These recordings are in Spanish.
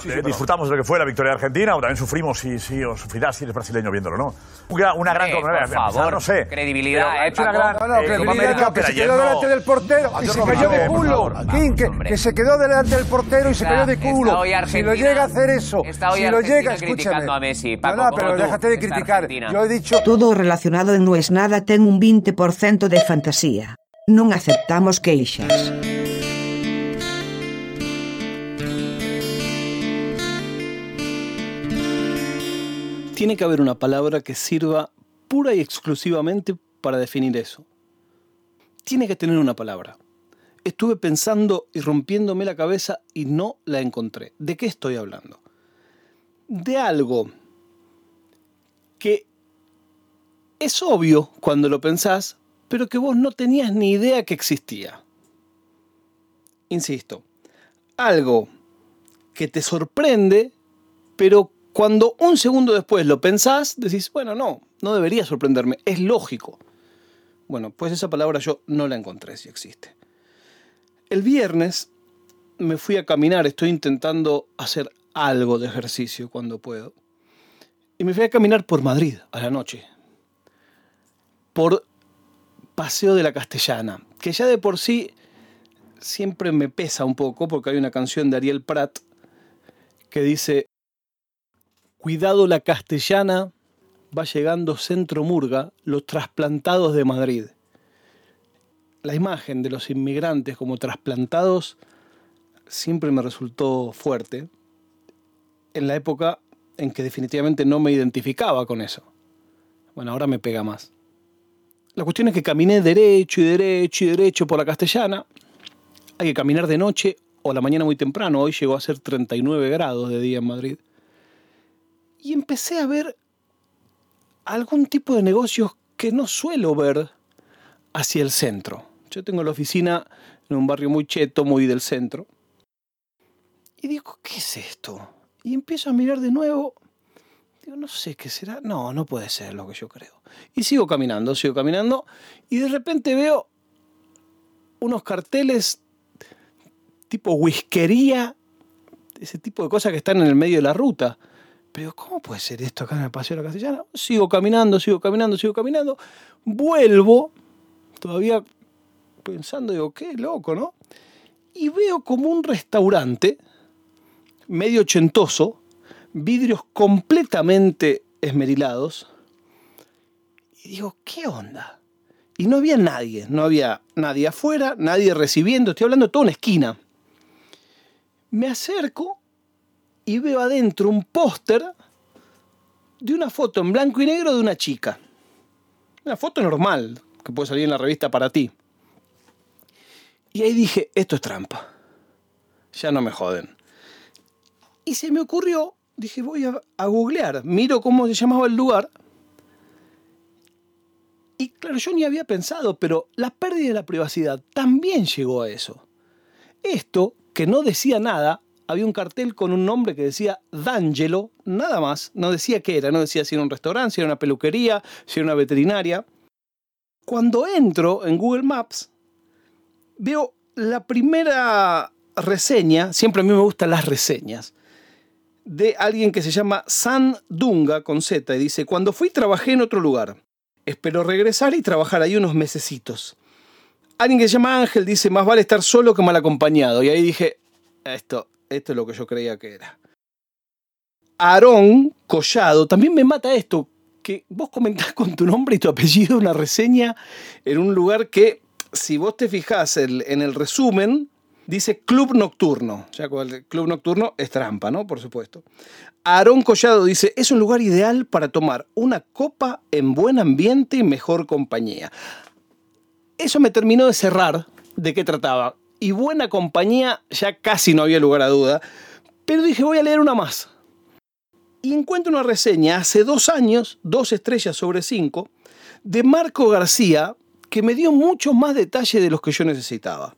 Sí, eh, disfrutamos de lo que fue la victoria de Argentina, o también sufrimos si, si o sufrirás si eres brasileño viéndolo, ¿no? Una, una gran Copa por favor, no sé. credibilidad, Pero ha eh, hecho una gran No, no, eh, América, que se quedó no- delante del portero y se no cayó de culo. King, que, se quedó delante del portero y se cayó de culo. Si lo llega a hacer eso, está hoy si lo llega, escúchame. a Messi, No, Paco, no, como pero tú, déjate de criticar. Yo he dicho Todo relacionado en No es nada ten un 20% de fantasía. Non aceptamos queixas. Tiene que haber una palabra que sirva pura y exclusivamente para definir eso. Tiene que tener una palabra. Estuve pensando y rompiéndome la cabeza y no la encontré. ¿De qué estoy hablando? De algo que es obvio cuando lo pensás, pero que vos no tenías ni idea que existía. Insisto, algo que te sorprende, pero cuando un segundo después lo pensás, decís, bueno, no, no debería sorprenderme, es lógico. Bueno, pues esa palabra yo no la encontré si existe. El viernes me fui a caminar, estoy intentando hacer algo de ejercicio cuando puedo. Y me fui a caminar por Madrid a la noche. Por Paseo de la Castellana, que ya de por sí siempre me pesa un poco porque hay una canción de Ariel Prat que dice, Cuidado la Castellana, va llegando Centro Murga, los trasplantados de Madrid. La imagen de los inmigrantes como trasplantados siempre me resultó fuerte en la época en que definitivamente no me identificaba con eso. Bueno, ahora me pega más. La cuestión es que caminé derecho y derecho y derecho por la castellana. Hay que caminar de noche o la mañana muy temprano. Hoy llegó a ser 39 grados de día en Madrid. Y empecé a ver algún tipo de negocios que no suelo ver hacia el centro. Yo tengo la oficina en un barrio muy cheto, muy del centro. Y digo, ¿qué es esto? Y empiezo a mirar de nuevo. Digo, no sé qué será. No, no puede ser lo que yo creo. Y sigo caminando, sigo caminando. Y de repente veo unos carteles tipo whiskería, ese tipo de cosas que están en el medio de la ruta. Pero ¿cómo puede ser esto acá en el Paseo de la Castellana? Sigo caminando, sigo caminando, sigo caminando. Vuelvo, todavía pensando, digo, qué loco, ¿no? Y veo como un restaurante medio ochentoso, vidrios completamente esmerilados. Y digo, ¿qué onda? Y no había nadie, no había nadie afuera, nadie recibiendo, estoy hablando de toda una esquina. Me acerco y veo adentro un póster de una foto en blanco y negro de una chica. Una foto normal, que puede salir en la revista para ti. Y ahí dije, esto es trampa. Ya no me joden. Y se me ocurrió, dije, voy a, a googlear, miro cómo se llamaba el lugar. Y claro, yo ni había pensado, pero la pérdida de la privacidad también llegó a eso. Esto, que no decía nada, había un cartel con un nombre que decía D'Angelo, nada más, no decía qué era, no decía si era un restaurante, si era una peluquería, si era una veterinaria. Cuando entro en Google Maps, veo la primera reseña, siempre a mí me gustan las reseñas, de alguien que se llama San Dunga con Z y dice, cuando fui trabajé en otro lugar, espero regresar y trabajar ahí unos mesecitos. Alguien que se llama Ángel dice, más vale estar solo que mal acompañado. Y ahí dije, esto, esto es lo que yo creía que era. Aarón Collado, también me mata esto, que vos comentás con tu nombre y tu apellido una reseña en un lugar que, si vos te fijás en el resumen, dice Club Nocturno. Ya el Club Nocturno es trampa, ¿no? Por supuesto. Aarón Collado dice, es un lugar ideal para tomar una copa en buen ambiente y mejor compañía. Eso me terminó de cerrar de qué trataba. Y buena compañía ya casi no había lugar a duda. Pero dije, voy a leer una más. Y encuentro una reseña hace dos años, dos estrellas sobre cinco, de Marco García, que me dio mucho más detalle de los que yo necesitaba.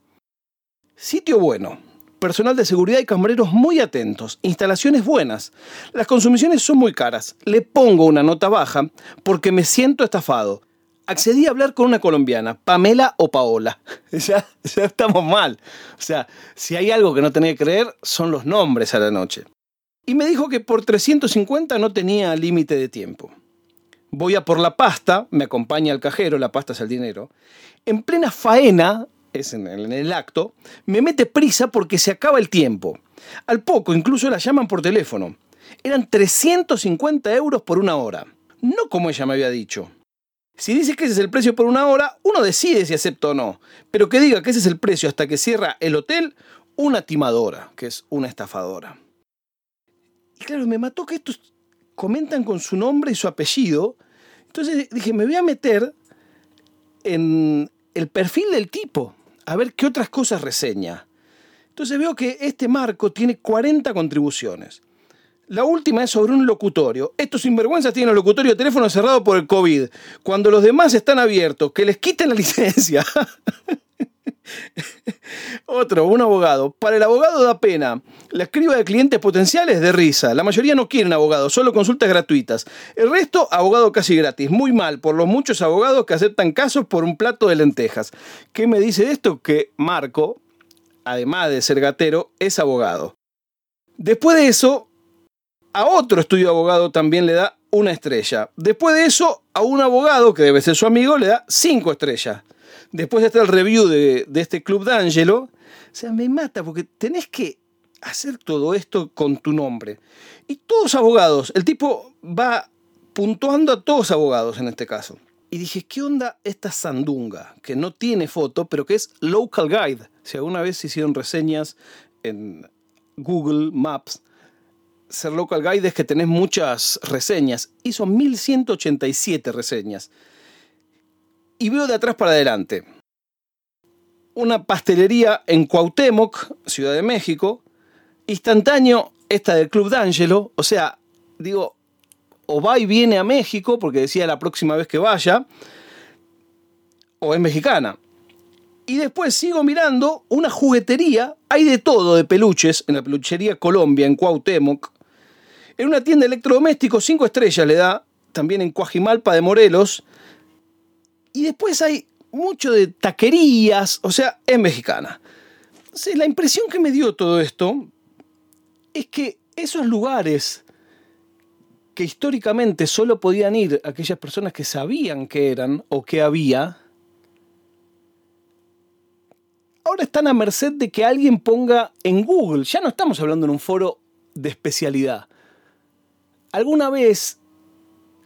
Sitio bueno. Personal de seguridad y camareros muy atentos. Instalaciones buenas. Las consumiciones son muy caras. Le pongo una nota baja porque me siento estafado. Accedí a hablar con una colombiana, Pamela o Paola. Ya, ya estamos mal. O sea, si hay algo que no tenía que creer, son los nombres a la noche. Y me dijo que por 350 no tenía límite de tiempo. Voy a por la pasta, me acompaña el cajero, la pasta es el dinero. En plena faena, es en el, en el acto, me mete prisa porque se acaba el tiempo. Al poco, incluso la llaman por teléfono. Eran 350 euros por una hora. No como ella me había dicho. Si dice que ese es el precio por una hora, uno decide si acepta o no. Pero que diga que ese es el precio hasta que cierra el hotel, una timadora, que es una estafadora. Y claro, me mató que estos comentan con su nombre y su apellido. Entonces dije, me voy a meter en el perfil del tipo, a ver qué otras cosas reseña. Entonces veo que este marco tiene 40 contribuciones. La última es sobre un locutorio. Estos sinvergüenzas tienen el locutorio de teléfono cerrado por el COVID. Cuando los demás están abiertos, que les quiten la licencia. Otro, un abogado. Para el abogado da pena. La escriba de clientes potenciales de risa. La mayoría no quieren abogados, solo consultas gratuitas. El resto, abogado casi gratis. Muy mal por los muchos abogados que aceptan casos por un plato de lentejas. ¿Qué me dice esto? Que Marco, además de ser gatero, es abogado. Después de eso, a otro estudio de abogado también le da una estrella. Después de eso, a un abogado, que debe ser su amigo, le da cinco estrellas. Después está el review de, de este club D'Angelo. O sea, me mata porque tenés que hacer todo esto con tu nombre. Y todos abogados, el tipo va puntuando a todos abogados en este caso. Y dije, ¿qué onda esta sandunga? Que no tiene foto, pero que es Local Guide. Si alguna vez hicieron reseñas en Google Maps, ser Local Guide es que tenés muchas reseñas. Hizo 1187 reseñas. Y veo de atrás para adelante. Una pastelería en Cuauhtémoc, Ciudad de México. Instantáneo, esta del Club D'Angelo. O sea, digo, o va y viene a México, porque decía la próxima vez que vaya, o es mexicana. Y después sigo mirando una juguetería, hay de todo de peluches, en la peluchería Colombia, en Cuauhtémoc. En una tienda de electrodomésticos, cinco estrellas le da, también en Coajimalpa de Morelos. Y después hay mucho de taquerías, o sea, es mexicana. Entonces, la impresión que me dio todo esto es que esos lugares que históricamente solo podían ir aquellas personas que sabían que eran o que había, ahora están a merced de que alguien ponga en Google. Ya no estamos hablando en un foro de especialidad. Alguna vez,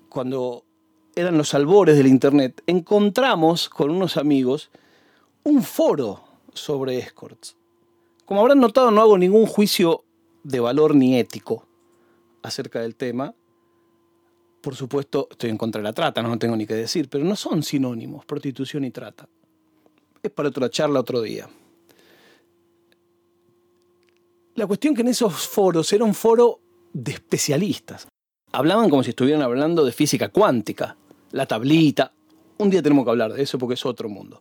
cuando eran los albores del Internet, encontramos con unos amigos un foro sobre escorts. Como habrán notado, no hago ningún juicio de valor ni ético acerca del tema. Por supuesto, estoy en contra de la trata, no tengo ni que decir, pero no son sinónimos, prostitución y trata. Es para otra charla otro día. La cuestión que en esos foros era un foro de especialistas. Hablaban como si estuvieran hablando de física cuántica, la tablita. Un día tenemos que hablar de eso porque es otro mundo.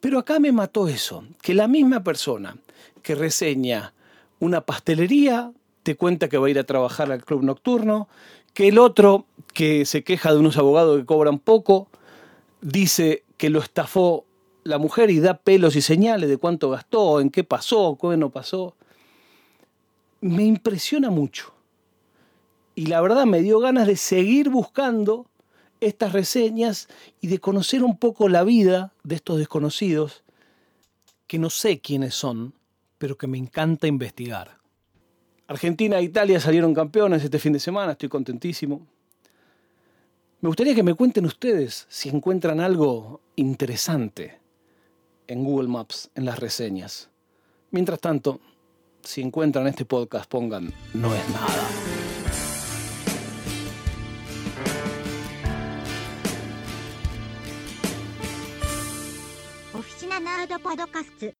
Pero acá me mató eso, que la misma persona que reseña una pastelería te cuenta que va a ir a trabajar al club nocturno, que el otro que se queja de unos abogados que cobran poco, dice que lo estafó la mujer y da pelos y señales de cuánto gastó, en qué pasó, qué no pasó. Me impresiona mucho. Y la verdad me dio ganas de seguir buscando estas reseñas y de conocer un poco la vida de estos desconocidos que no sé quiénes son, pero que me encanta investigar. Argentina e Italia salieron campeones este fin de semana, estoy contentísimo. Me gustaría que me cuenten ustedes si encuentran algo interesante en Google Maps, en las reseñas. Mientras tanto, si encuentran este podcast, pongan no es nada. パドカスツ